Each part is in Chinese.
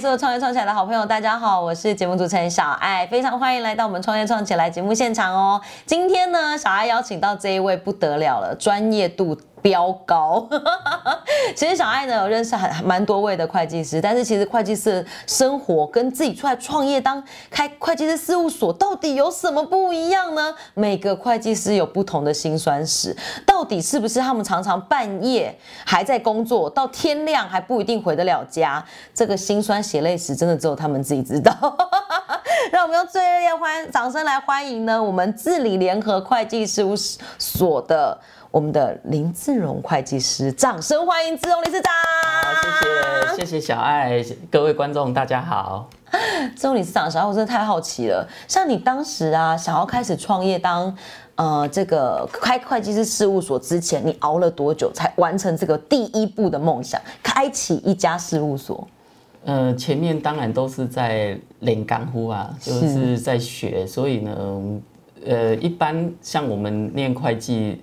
所有创业创起来的好朋友，大家好，我是节目主持人小爱，非常欢迎来到我们创业创起来节目现场哦。今天呢，小爱邀请到这一位不得了了，专业度。飙高，其实小爱呢有认识很蛮多位的会计师，但是其实会计师生活跟自己出来创业当开会计师事务所到底有什么不一样呢？每个会计师有不同的辛酸史，到底是不是他们常常半夜还在工作，到天亮还不一定回得了家？这个辛酸血泪史真的只有他们自己知道。让我们用最热烈欢掌声来欢迎呢，我们治理联合会计事务所的。我们的林志荣会计师，掌声欢迎志荣理事长。好，谢谢，谢谢小爱，各位观众大家好。志荣理事长，小爱我真的太好奇了。像你当时啊，想要开始创业当呃这个开会计师事务所之前，你熬了多久才完成这个第一步的梦想，开启一家事务所？呃，前面当然都是在练干呼啊，就是在学，所以呢，呃，一般像我们念会计。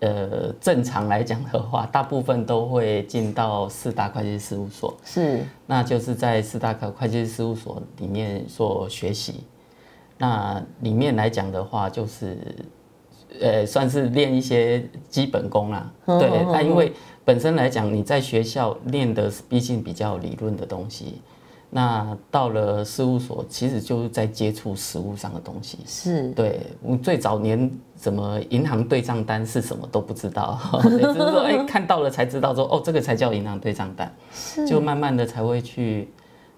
呃，正常来讲的话，大部分都会进到四大会计事务所，是，那就是在四大会会计事务所里面做学习。那里面来讲的话，就是，呃，算是练一些基本功啦。对，那因为本身来讲，你在学校练的毕竟比较理论的东西。那到了事务所，其实就是在接触实物上的东西。是对，我最早年什么银行对账单是什么都不知道，只是说哎看到了才知道说哦这个才叫银行对账单，就慢慢的才会去。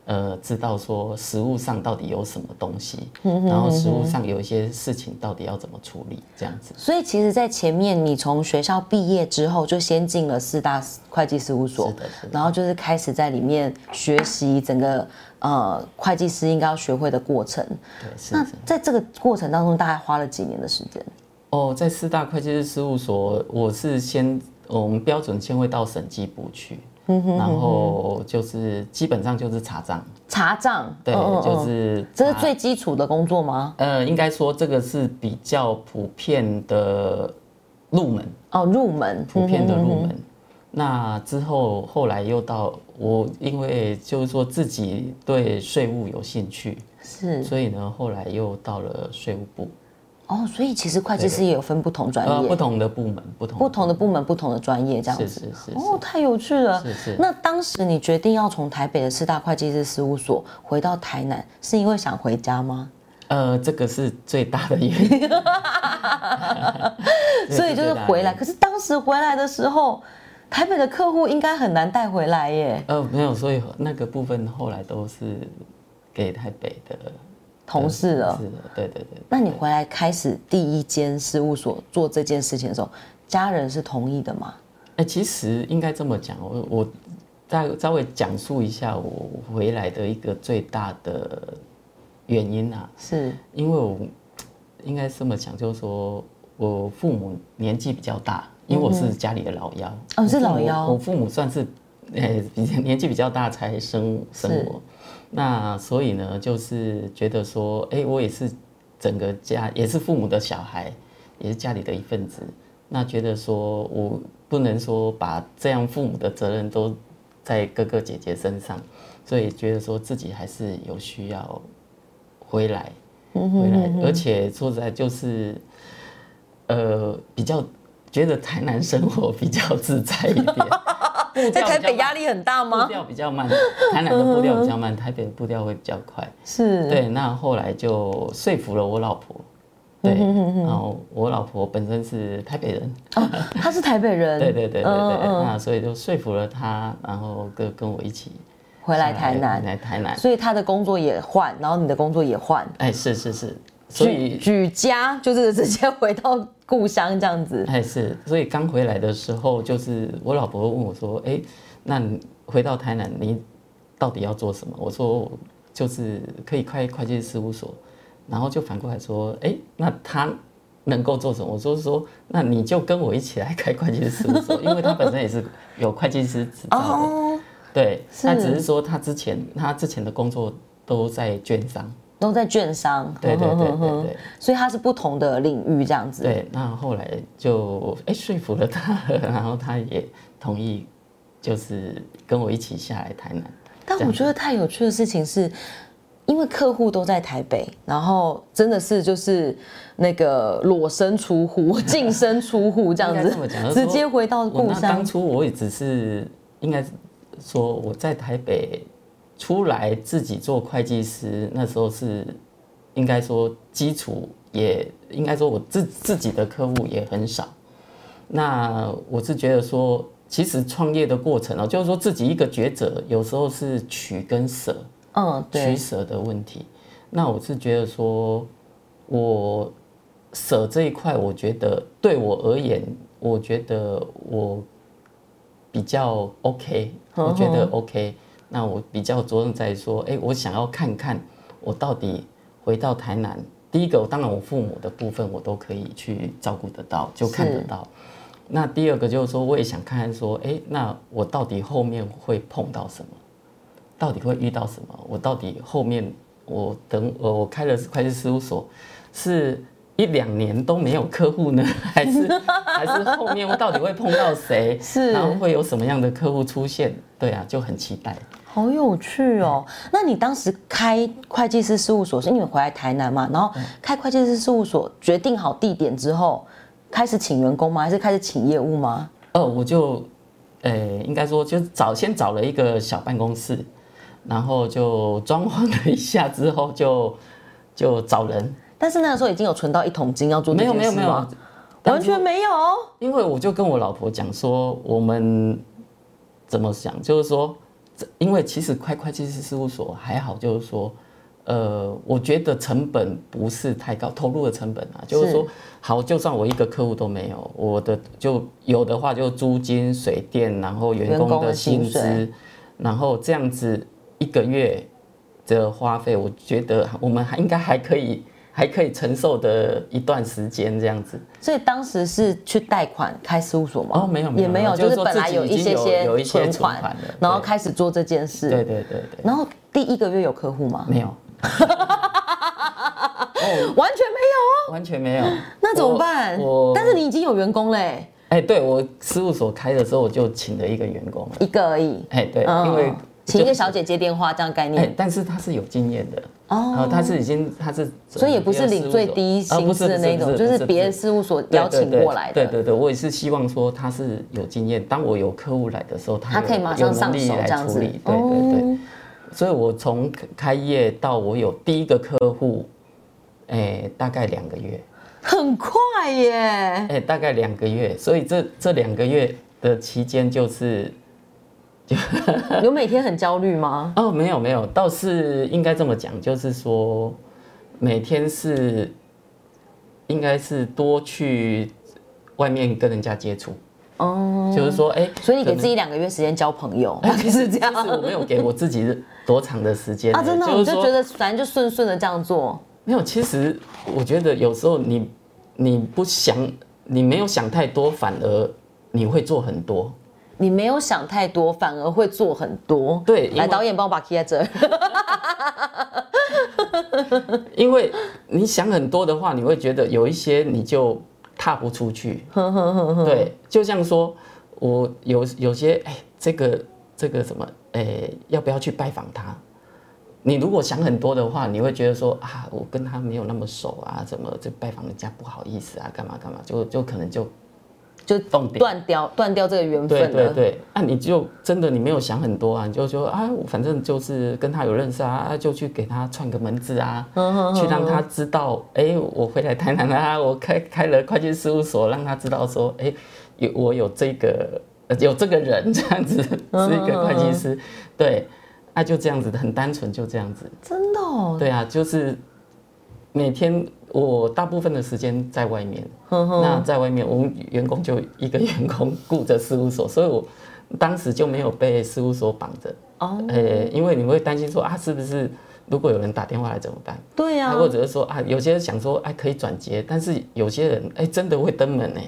呃，知道说食物上到底有什么东西，然后食物上有一些事情到底要怎么处理，这样子。所以其实，在前面你从学校毕业之后，就先进了四大会计事务所，然后就是开始在里面学习整个呃会计师应该要学会的过程。对，那在这个过程当中，大概花了几年的时间？哦，在四大会计师事务所，我是先我们标准先会到审计部去。然后就是基本上就是查账，查账，对，就是这是最基础的工作吗？呃，应该说这个是比较普遍的入门。哦，入门，普遍的入门。那之后后来又到我，因为就是说自己对税务有兴趣，是，所以呢后来又到了税务部。哦，所以其实会计师也有分不同专业，不同的部门，不同不同的部门，不同的专业这样子。是是是。哦，太有趣了。是是。那当时你决定要从台北的四大会计师事务所回到台南，是因为想回家吗？呃，这个是最大的原因。所以就是回来，可是当时回来的时候，台北的客户应该很难带回来耶。呃，没有，所以那个部分后来都是给台北的。同事了，是的，对对对。那你回来开始第一间事务所做这件事情的时候，家人是同意的吗？哎，其实应该这么讲，我我再稍微讲述一下我回来的一个最大的原因啊，是。因为我应该这么讲，就是说我父母年纪比较大，因为我是家里的老幺，哦，是老幺，我父母算是哎比年纪比较大才生生我。那所以呢，就是觉得说，哎，我也是整个家，也是父母的小孩，也是家里的一份子。那觉得说我不能说把这样父母的责任都在哥哥姐姐身上，所以觉得说自己还是有需要回来，回来。而且说实在，就是呃，比较觉得台南生活比较自在一点。在台北压力很大吗？步调比较慢，台南的步调比较慢，台北的步调会比较快。是，对。那后来就说服了我老婆，对。然后我老婆本身是台北人，哦，她是台北人。对对对对对。那所以就说服了她，然后跟跟我一起回来台南，来台南。所以她的工作也换，然后你的工作也换。哎，是是是。所以举家就是直接回到故乡这样子。哎，是，所以刚回来的时候，就是我老婆问我说：“哎，那回到台南，你到底要做什么？”我说：“就是可以开会计事务所。”然后就反过来说：“哎，那他能够做什么？”我说：“说那你就跟我一起来开会计事务所，因为他本身也是有会计师执照的。对，他只是说他之前他之前的工作都在券商。”都在券商，对对对对对，所以它是不同的领域这样子。对，那后来就哎说服了他，然后他也同意，就是跟我一起下来台南。但我觉得太有趣的事情是，因为客户都在台北，然后真的是就是那个裸身出户、净身出户这样子，直接回到故乡。当初我也只是应该说我在台北出来自己做会计师，那时候是应该说基础也应该说我自自己的客户也很少。那我是觉得说。其实创业的过程哦，就是说自己一个抉择，有时候是取跟舍，嗯，取舍的问题。那我是觉得说，我舍这一块，我觉得对我而言，我觉得我比较 OK，我觉得 OK。那我比较着重在说，哎，我想要看看我到底回到台南，第一个，当然我父母的部分我都可以去照顾得到，就看得到。那第二个就是说，我也想看看说，哎，那我到底后面会碰到什么？到底会遇到什么？我到底后面我等我我开了会计事务所，是一两年都没有客户呢，还是 还是后面我到底会碰到谁？是，然后会有什么样的客户出现？对啊，就很期待。好有趣哦！那你当时开会计师事务所是因为回来台南嘛？然后开会计师事务所，决定好地点之后。开始请员工吗？还是开始请业务吗？哦，我就，呃，应该说就找先找了一个小办公室，然后就装潢了一下之后就就找人。但是那个时候已经有存到一桶金要做没有没有没有，完全没有。因为我就跟我老婆讲说，我们怎么想，就是说，因为其实开会计师事务所还好，就是说。呃，我觉得成本不是太高，投入的成本啊，就是说，好，就算我一个客户都没有，我的就有的话，就租金、水电，然后员工的薪资，然后这样子一个月的花费，我觉得我们还应该还可以，还可以承受的一段时间这样子。所以当时是去贷款开事务所吗？哦，没有，也没有，就是本来有一些些有一些存款，然后开始做这件事。对对对对。然后第一个月有客户吗？没有。完全没有哦，完全没有。那怎么办？我但是你已经有员工嘞。哎，对我事务所开的时候，我就请了一个员工，一个而已。哎，对，因为请一个小姐接电话这样概念。但是他是有经验的哦，他是已经他是，所以也不是领最低薪资的那种，就是别的事务所邀请过来的。对对对，我也是希望说他是有经验，当我有客户来的时候，他可以马上上手这样子。对对对。所以，我从开业到我有第一个客户，哎，大概两个月，很快耶！哎，大概两个月。所以这这两个月的期间，就是有每天很焦虑吗？哦，没有没有，倒是应该这么讲，就是说每天是应该是多去外面跟人家接触。哦，就是说，哎，所以你给自己两个月时间交朋友，是这样。我没有给我自己多长的时间啊，真的，我就觉得反正就顺顺的这样做。没有，其实我觉得有时候你你不想，你没有想太多，反而你会做很多。你没有想太多，反而会做很多。对，来导演帮我把 key 在这。因为你想很多的话，你会觉得有一些你就。踏不出去，对，就像说，我有有些哎，这个这个什么哎，要不要去拜访他？你如果想很多的话，你会觉得说啊，我跟他没有那么熟啊，怎么就拜访人家不好意思啊，干嘛干嘛，就就可能就。就断掉断掉这个缘分对对对，那你就真的你没有想很多啊，你就说啊，反正就是跟他有认识啊，就去给他串个门子啊，嗯哼去让他知道，哎，我回来台南了，我开开了会计事务所，让他知道说，哎，有我有这个有这个人这样子是一个会计师，对，那就这样子的，很单纯，就这样子。真的？哦对啊，就是每天。我大部分的时间在外面，那在外面，我们员工就一个员工顾着事务所，所以我当时就没有被事务所绑着。哦，诶，因为你会担心说啊，是不是如果有人打电话来怎么办？对呀，或者是说啊，有些人想说哎可以转接，但是有些人哎真的会登门呢。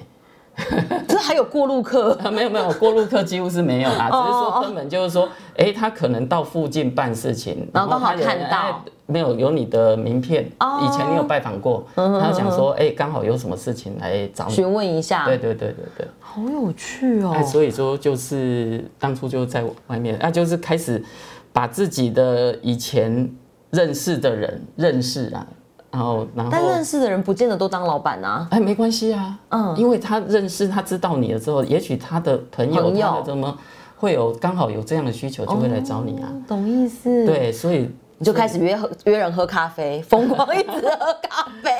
这还有过路客？没有没有，过路客几乎是没有啦，只是说根本就是说，哎，他可能到附近办事情，然后刚好看到没有有你的名片，以前你有拜访过，他想说，哎，刚好有什么事情来找你询问一下。对对对对对，好有趣哦。所以说就是当初就在外面，那，就是开始把自己的以前认识的人认识啊，然后然后但认识的人不见得都当老板啊。哎，没关系啊，嗯嗯，因为他认识他知道你了之后，也许他的朋友怎么会有刚好有这样的需求，就会来找你啊。懂意思？，对，所以你就开始约喝约人喝咖啡，疯狂一直喝咖啡，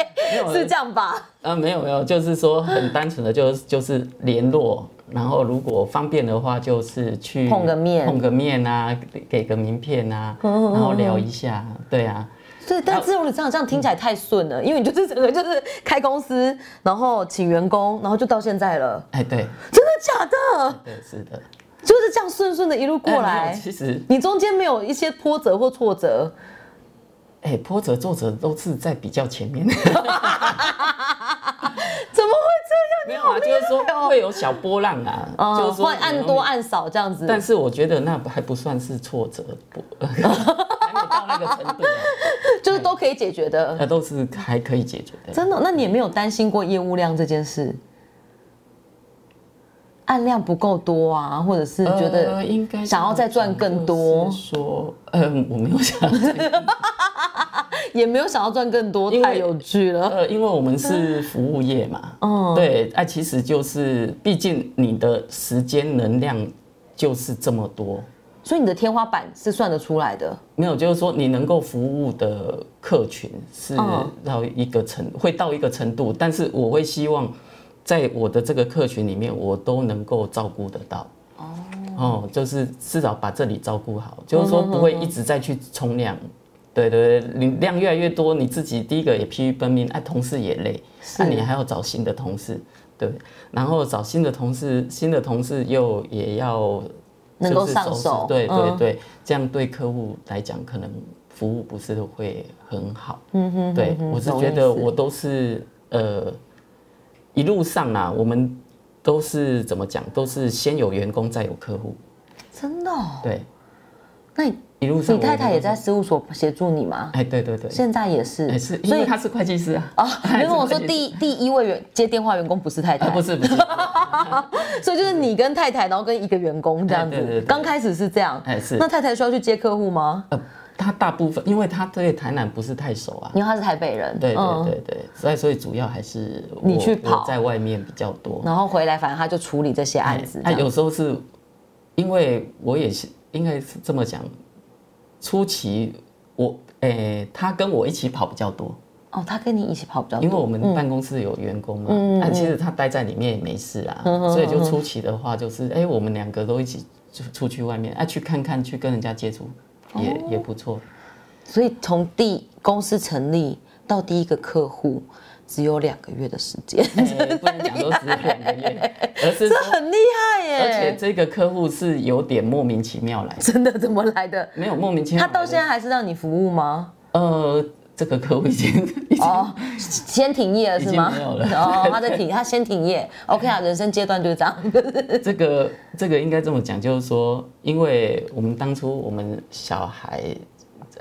是这样吧？啊，没有没有，就是说很单纯的就就是联络，然后如果方便的话，就是去碰个面碰个面啊，给给个名片啊，然后聊一下，对啊，对，但自由职场这样听起来太顺了，因为你就是整个就是开公司，然后请员工，然后就到现在了，哎，对真的假的？对是的，就是这样顺顺的一路过来有，其实你中间没有一些波折或挫折，哎，波折挫折都是在比较前面，怎么会这样没有啊，就是说哦会有小波浪啊？就是说会按多按少这样子，但是我觉得那还不算是挫折，不 还没到那个程度啊，就是都可以解决的。那都是还可以解决的。真的？那你也没有担心过业务量这件事？按量不够多啊，或者是觉得呃应该想要再赚更多。就是说，嗯，我没有想 也没有想要赚更多，太有趣了。呃，因为我们是服务业嘛，嗯。对，哎、其实就是，毕竟你的时间能量就是这么多，所以你的天花板是算得出来的。没有，就是说你能够服务的客群是嗯。到一个程，会到一个程度，但是我会希望在我的这个客群里面，我都能够照顾得到。哦，就是至少把这里照顾好，就是说不会一直在去冲量。对对对，你量越来越多，你自己第一个也疲于奔命，哎、同事也累，那、你还要找新的同事，对，然后找新的同事，新的同事又也要能够上手对对嗯对，这样对客户来讲，可能服务不是会很好。嗯哼，对我是觉得我都是呃一路上啊，我们都是怎么讲，都是先有员工再有客户。真的、哦？对，那你一路上你太太也在？事务所协助你吗？哎，对对对，现在也是，哎是因所以为他是会计师啊。啊，他也因为我说第一第一位员接电话员工不是太太，啊，不是不是，所以就是你跟太太，然后跟一个员工这样子。哎对对对刚开始是这样，哎是那太太需要去接客户吗？呃，他大部分因为他对台南不是太熟啊。因为他是台北人，对嗯对对对，所以所以主要还是我你去跑在外面比较多。然后回来，反正他就处理这些案子。哎，这样有时候是因为我也是应该是这么讲，初期我诶、他跟我一起跑比较多，哦，他跟你一起跑比较多，因为我们办公室有员工嘛，嗯那、其实他待在里面也没事啊，所以就初期的话就是，哎、我们两个都一起出出去外面，啊，去看看，去跟人家接触，也、哦。也不错。所以从第公司成立到第一个客户只有两个月的时间，哎不能讲都只有两个月，而是这，很厉害耶！而且这个客户是有点莫名其妙来的，真的怎么来的？没有莫名其妙。他到现在还是让你服务吗？呃，这个客户已经已经哦，先停业了是吗？没有了哦，他在停，他先停业。OK 啊，人生阶段就是这样。这个这个应该这么讲，就是说，因为我们当初我们小孩，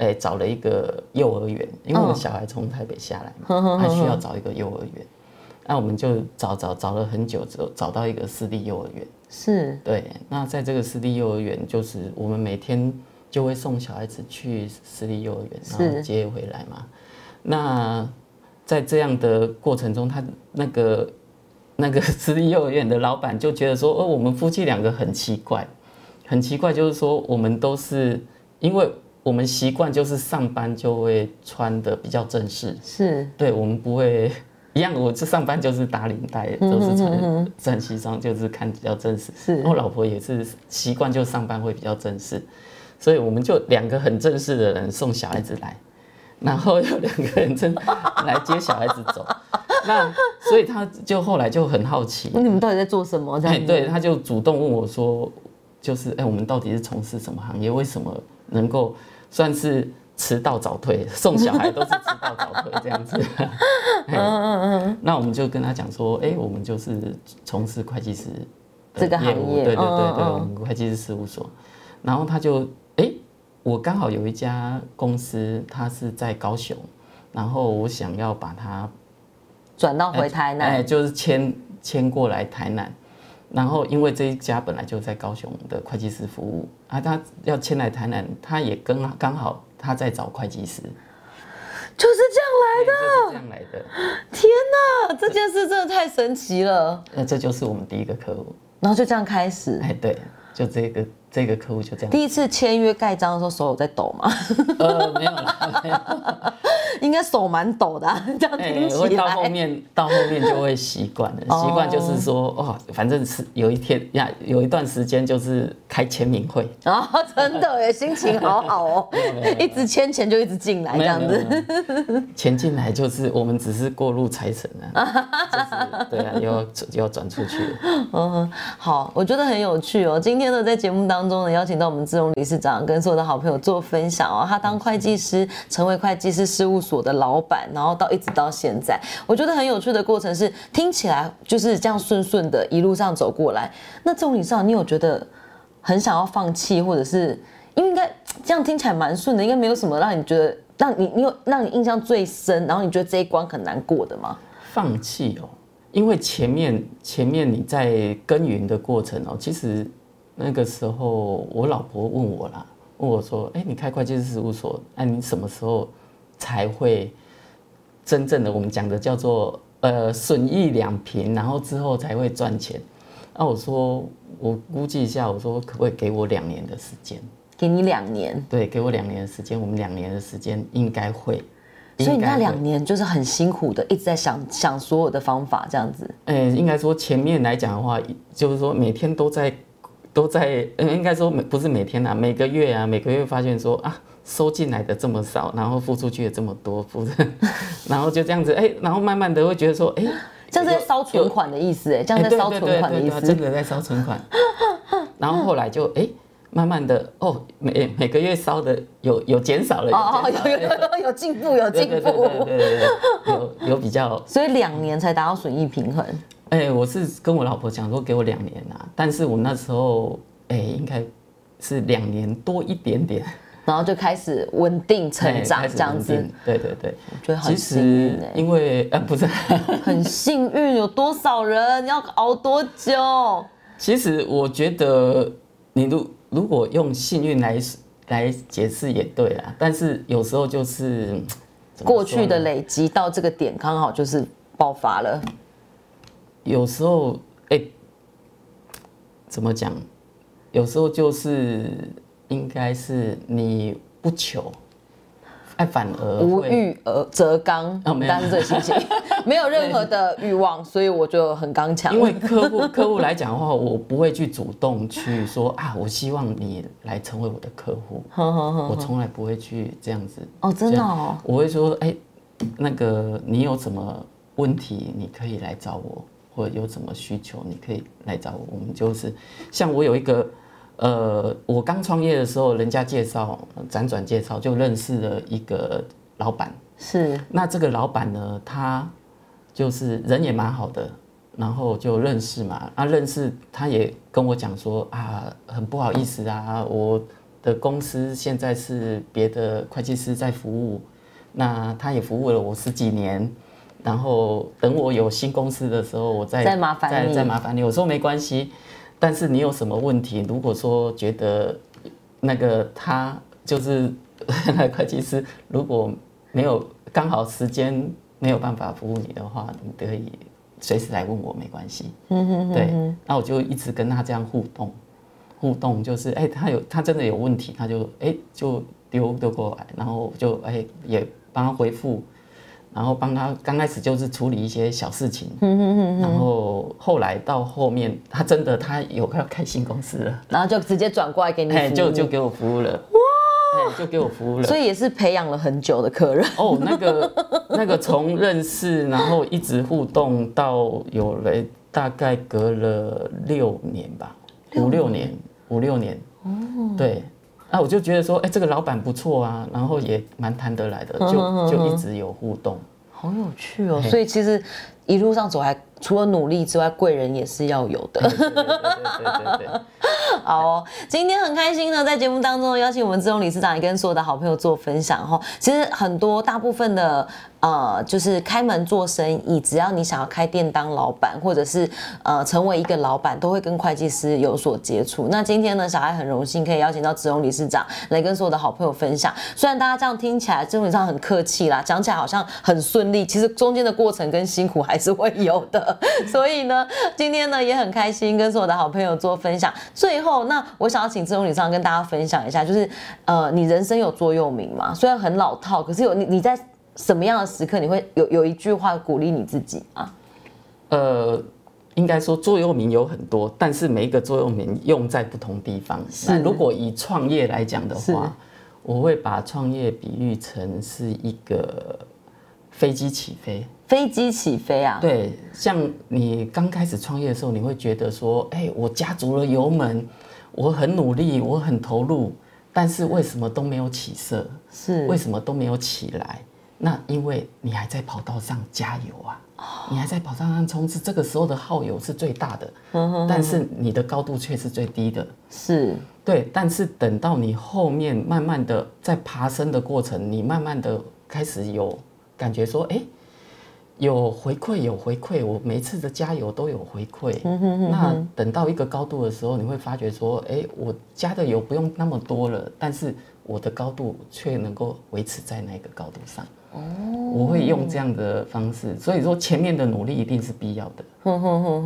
哎、找了一个幼儿园，因为我小孩从台北下来嘛，他需要找一个幼儿园，那我们就找找找了很久之后，找到一个私立幼儿园。是，对，那在这个私立幼儿园，就是我们每天就会送小孩子去私立幼儿园，然后接回来嘛。那在这样的过程中，他那个那个 私立幼儿园的老板就觉得说，哦，我们夫妻两个很奇怪，很奇怪，就是说我们都是因为我们习惯就是上班就会穿的比较正式，是，对我们不会一样，我这上班就是打领带，都是穿穿西装，就是看比较正式。是我老婆也是习惯就上班会比较正式，所以我们就两个很正式的人送小孩子来，然后有两个人真来接小孩子走。那所以他就后来就很好奇，你们到底在做什么？对，他就主动问我说，就是哎，我们到底是从事什么行业？为什么能够算是迟到早退？送小孩都是迟到早退这样子。嗯嗯嗯。那我们就跟他讲说，哎，我们就是从事会计师这个行业对对对对，我们会计师事务所。然后他就哎，我刚好有一家公司，它是在高雄，然后我想要把它转到回台哎，南。就是迁迁过来台南。然后因为这一家本来就在高雄的会计师服务啊，他要迁来台南，他也跟刚好他在找会计师，就是这样来的。就是这样来的。天哪，这件事真的太神奇了。那这就是我们第一个客户，然后就这样开始，哎，对，就这个这个客户就这样。第一次签约盖章的时候手有在抖吗？呃，没有啦，没有。应该手蛮抖的啊、这样 哎、听起会到后。面，到后面就会习惯了。习惯就是说，哦，反正是有一天呀，有一段时间就是开签名会，啊、真的耶，心情好好哦，一直签钱就一直进来这样子。钱进来就是我们只是过路财神啊，就是对啊，又要又要转出去了。嗯，好，我觉得很有趣哦。今天呢，在节目当当中呢，邀请到我们志荣理事长跟所有的好朋友做分享哦。他当会计师，成为会计师事务所的老板，然后到一直到现在，我觉得很有趣的过程是，听起来就是这样顺顺的一路上走过来。那志荣理事长，你有觉得很想要放弃，或者是因为应该这样听起来蛮顺的，应该没有什么让你觉得让你你有让你印象最深，然后你觉得这一关很难过的吗？放弃哦，因为前面前面你在耕耘的过程哦，其实那个时候我老婆问我啦，问我说：“哎、你开会计师事务所，那、你什么时候才会真正的我们讲的叫做呃损益两平，然后之后才会赚钱？”那我说我估计一下，我说可不可以给我两年的时间？给你两年，对，给我两年的时间，我们两年的时间应该会。所以你那两年就是很辛苦的，一直在想想所有的方法，这样子。呃，应该说前面来讲的话，就是说每天都在都在，呃，应该说每不是每天啊，每个月啊，每个月发现说啊，收进来的这么少，然后付出去的这么多，付，然后就这样子，哎、然后慢慢的会觉得说，哎、这样是在烧存款的意思，哎，这样在烧存款的意对对对对对啊真。的在烧存款。然后后来就哎、慢慢的哦，每每个月烧的有有减少了，哦哦，有有有有有进步，有对进步。对对对对对对，有有比较所以两年才达到损益平衡。哎、我是跟我老婆讲说给我两年啊，但是我那时候哎、应该是两年多一点点，然后就开始稳定成长这样子对对对。我觉得很其幸运因为呃不是，很幸运。有多少人要熬多久？其实我觉得你如如果用幸运来来解释也对啦，但是有时候就是过去的累积到这个点，刚好就是爆发了。有时候哎、怎么讲？有时候就是应该是你不求，哎，反而无欲而则刚，哦没有但是这个心情 没有任何的欲望，所以我就很刚强。因为客户客户来讲的话，我不会去主动去说啊，我希望你来成为我的客户，我从来不会去这样子。哦，真的哦，我会说，哎、那个你有什么问题，你可以来找我，或有什么需求，你可以来找我。我们就是像我有一个，呃，我刚创业的时候，人家介绍辗转介绍，就认识了一个老板。是那这个老板呢，他就是人也蛮好的，然后就认识嘛，啊，认识他也跟我讲说啊，很不好意思啊，我的公司现在是别的会计师在服务，那他也服务了我十几年，然后等我有新公司的时候，我再再麻烦再你再麻烦你。我说没关系，但是你有什么问题，如果说觉得那个他就是 那个会计师，如果没有刚好时间没有办法服务你的话，你可以随时来问我，没关系。嗯哼对，那我就一直跟他这样互动，互动就是，哎、他有他真的有问题，他就哎、就丢丢过来，然后就哎、也帮他回复，然后帮他刚开始就是处理一些小事情，然后后来到后面，他真的他有要开新公司了，然后就直接转过来给你就就给我服务了，哇，哎、就给我服务了，所以也是培养了很久的客人。哦，那个那个从认识，然后一直互动到有了大概隔了六年吧，五六年，五六年。哦，对。那我就觉得说，哎、这个老板不错啊，然后也蛮谈得来的，就就一直有互动。好有趣哦！所以其实一路上走来，除了努力之外，贵人也是要有的。对对对对对对。好哦，今天很开心呢，在节目当中邀请我们志荣理事长也跟所有的好朋友做分享哈。其实很多大部分的呃，就是开门做生意，只要你想要开店当老板，或者是呃成为一个老板，都会跟会计师有所接触。那今天呢，小爱很荣幸可以邀请到志荣理事长来跟所有的好朋友分享。虽然大家这样听起来基本上很客气啦，讲起来好像很顺利，其实中间的过程跟辛苦还是会有的。所以呢，今天呢也很开心跟所有的好朋友做分享。最后，那我想要请志荣理事长跟大家分享一下，就是呃，你人生有座右铭吗？虽然很老套，可是有你你在什么样的时刻你会有有一句话鼓励你自己啊？呃，应该说座右铭有很多，但是每一个座右铭用在不同地方。那如果以创业来讲的话，我会把创业比喻成是一个飞机起飞。飞机起飞啊？对，像你刚开始创业的时候，你会觉得说，哎，我加足了油门，我很努力，我很投入，但是为什么都没有起色？是为什么都没有起来？那因为你还在跑道上加油啊，你还在跑道上冲刺，这个时候的耗油是最大的，但是你的高度却是最低的。是对，但是等到你后面慢慢的在爬升的过程，你慢慢的开始有感觉说，哎。有回馈，有回馈，我每次的加油都有回馈。那等到一个高度的时候，你会发觉说，哎，我加的油不用那么多了，但是我的高度却能够维持在那个高度上。哦，我会用这样的方式，所以说前面的努力一定是必要的。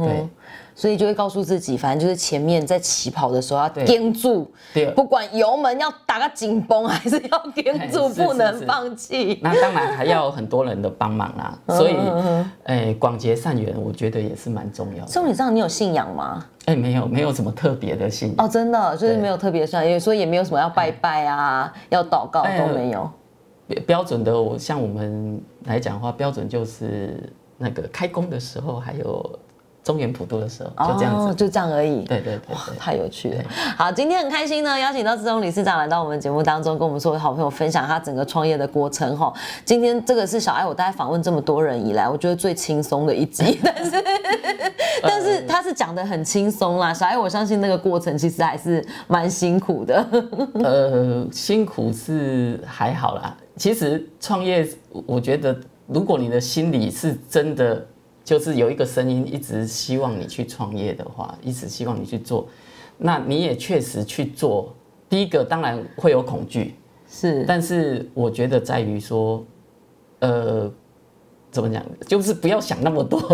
对。所以就会告诉自己，反正就是前面在起跑的时候要盯住，不管油门要打个紧绷，还是要盯住，不能放弃。那当然还要很多人的帮忙啦。所以，哎，广结善缘，我觉得也是蛮重要的。宋理上，你有信仰吗？哎，没有，没有什么特别的信仰。哦，真的就是没有特别的信仰，所以也没有什么要拜拜啊，要祷告都没有。标准的，我像我们来讲的话，标准就是那个开工的时候还有。中原普渡的时候，就这样子，就这样而已。对对对，太有趣了。好，今天很开心呢，邀请到志忠理事长来到我们节目当中，跟我们所有好朋友分享他整个创业的过程。哈，今天这个是小爱，我大概访问这么多人以来，我觉得最轻松的一集。但是，但是他是讲的很轻松啦。小爱，我相信那个过程其实还是蛮辛苦的。呃，辛苦是还好啦。其实创业，我觉得如果你的心里是真的。就是有一个声音一直希望你去创业的话，一直希望你去做，那你也确实去做。第一个当然会有恐惧，是，但是我觉得在于说，呃，怎么讲，就是不要想那么多，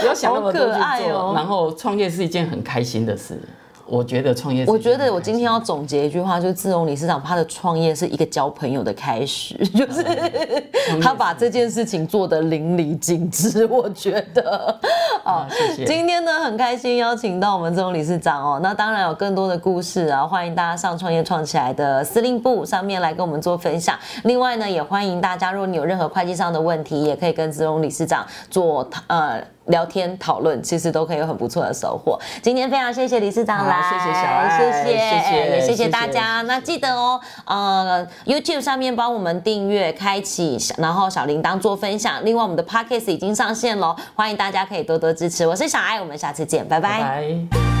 不要想那么多去做，然后创业是一件很开心的事。我觉得创业，我觉得我今天要总结一句话，就是志荣理事长他的创业是一个交朋友的开始，就是他把这件事情做得淋漓尽致。我觉得，啊，谢谢。今天呢，很开心邀请到我们志荣理事长哦，那当然有更多的故事啊，欢迎大家上创业创起来的司令部上面来跟我们做分享。另外呢，也欢迎大家，如果你有任何会计上的问题，也可以跟志荣理事长做呃。聊天讨论其实都可以有很不错的收获。今天非常谢谢理事长来，谢谢小爱，谢谢，谢谢，也谢谢大家。那记得哦，呃，YouTube 上面帮我们订阅、开启，然后小铃铛做分享。另外，我们的 Podcast 已经上线喽，欢迎大家可以多多支持。我是小爱，我们下次见，拜拜。